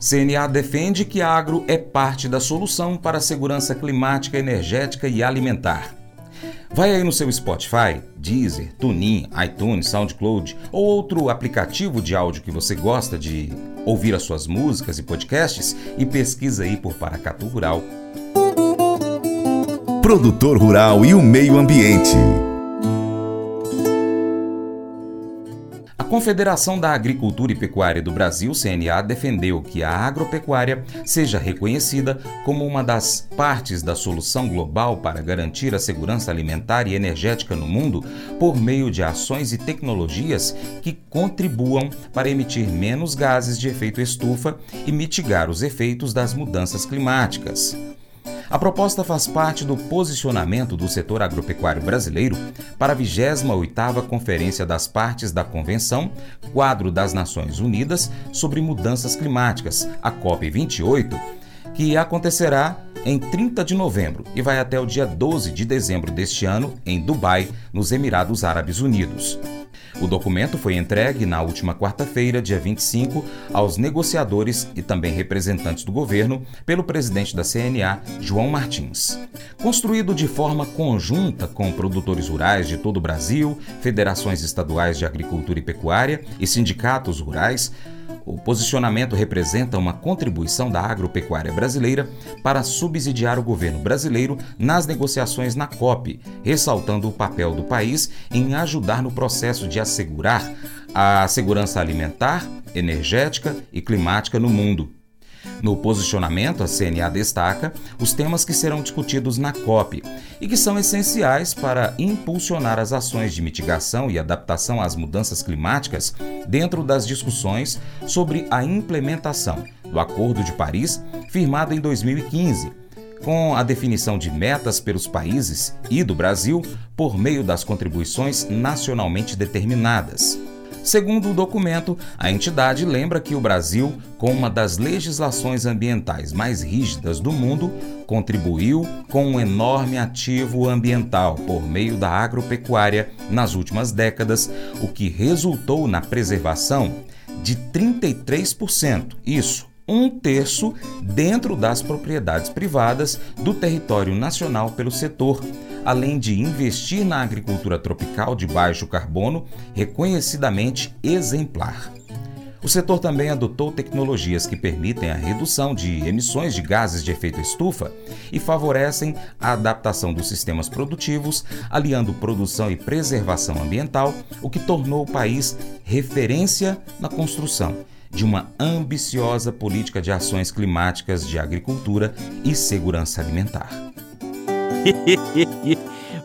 CNA defende que agro é parte da solução para a segurança climática, energética e alimentar. Vai aí no seu Spotify, Deezer, TuneIn, iTunes, SoundCloud ou outro aplicativo de áudio que você gosta de ouvir as suas músicas e podcasts e pesquisa aí por Paracatu Rural. Produtor Rural e o Meio Ambiente. Confederação da Agricultura e Pecuária do Brasil, CNA, defendeu que a agropecuária seja reconhecida como uma das partes da solução global para garantir a segurança alimentar e energética no mundo por meio de ações e tecnologias que contribuam para emitir menos gases de efeito estufa e mitigar os efeitos das mudanças climáticas. A proposta faz parte do posicionamento do setor agropecuário brasileiro para a 28ª Conferência das Partes da Convenção Quadro das Nações Unidas sobre Mudanças Climáticas, a COP28, que acontecerá em 30 de novembro e vai até o dia 12 de dezembro deste ano em Dubai, nos Emirados Árabes Unidos. O documento foi entregue na última quarta-feira, dia 25, aos negociadores e também representantes do governo pelo presidente da CNA, João Martins. Construído de forma conjunta com produtores rurais de todo o Brasil, federações estaduais de agricultura e pecuária e sindicatos rurais, o posicionamento representa uma contribuição da agropecuária brasileira para subsidiar o governo brasileiro nas negociações na COP, ressaltando o papel do país em ajudar no processo de assegurar a segurança alimentar, energética e climática no mundo. No posicionamento, a CNA destaca os temas que serão discutidos na COP e que são essenciais para impulsionar as ações de mitigação e adaptação às mudanças climáticas dentro das discussões sobre a implementação do Acordo de Paris, firmado em 2015 com a definição de metas pelos países e do Brasil por meio das contribuições nacionalmente determinadas. Segundo o documento, a entidade lembra que o Brasil, com uma das legislações ambientais mais rígidas do mundo, contribuiu com um enorme ativo ambiental por meio da agropecuária nas últimas décadas, o que resultou na preservação de 33%. Isso, um terço dentro das propriedades privadas do território nacional pelo setor além de investir na agricultura tropical de baixo carbono, reconhecidamente exemplar. O setor também adotou tecnologias que permitem a redução de emissões de gases de efeito estufa e favorecem a adaptação dos sistemas produtivos, aliando produção e preservação ambiental, o que tornou o país referência na construção de uma ambiciosa política de ações climáticas de agricultura e segurança alimentar. Hehehehe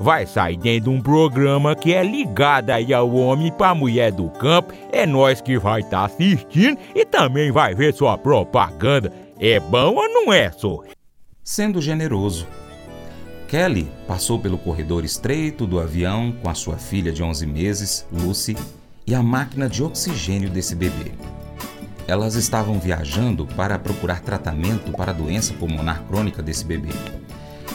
vai sair dentro de um programa que é ligado aí ao homem para mulher do campo. É nós que vai estar tá assistindo e também vai ver sua propaganda. É bom ou não é, só? Sendo generoso. Kelly passou pelo corredor estreito do avião com a sua filha de 11 meses, Lucy, e a máquina de oxigênio desse bebê. Elas estavam viajando para procurar tratamento para a doença pulmonar crônica desse bebê.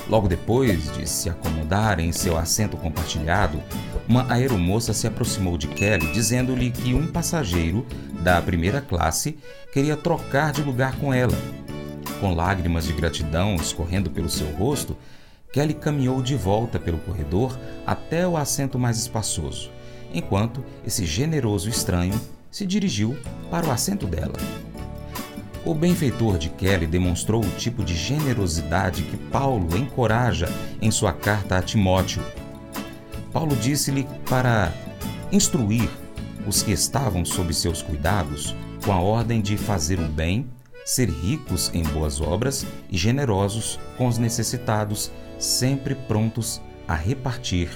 Logo depois de se acomodar em seu assento compartilhado, uma aeromoça se aproximou de Kelly dizendo-lhe que um passageiro da primeira classe queria trocar de lugar com ela. Com lágrimas de gratidão escorrendo pelo seu rosto, Kelly caminhou de volta pelo corredor até o assento mais espaçoso, enquanto esse generoso estranho se dirigiu para o assento dela. O benfeitor de Kelly demonstrou o tipo de generosidade que Paulo encoraja em sua carta a Timóteo. Paulo disse-lhe para instruir os que estavam sob seus cuidados com a ordem de fazer o bem, ser ricos em boas obras e generosos com os necessitados, sempre prontos a repartir.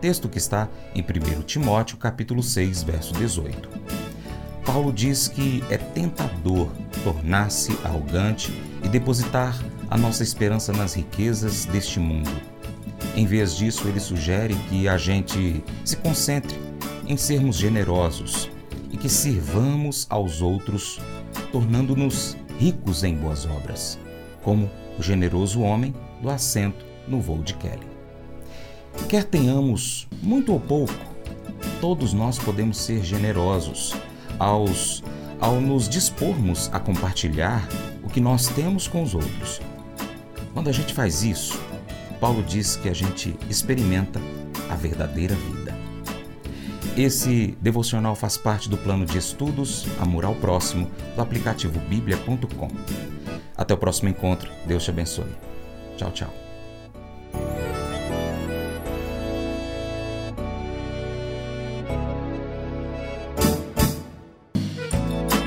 Texto que está em 1 Timóteo capítulo 6, verso 18. Paulo diz que é tentador tornar-se arrogante e depositar a nossa esperança nas riquezas deste mundo. Em vez disso, ele sugere que a gente se concentre em sermos generosos e que sirvamos aos outros, tornando-nos ricos em boas obras, como o generoso homem do assento no voo de Kelly. Quer tenhamos muito ou pouco, todos nós podemos ser generosos aos, ao nos dispormos a compartilhar o que nós temos com os outros. Quando a gente faz isso, Paulo diz que a gente experimenta a verdadeira vida. Esse devocional faz parte do plano de estudos Amor ao Próximo do aplicativo bíblia.com. Até o próximo encontro. Deus te abençoe. Tchau, tchau.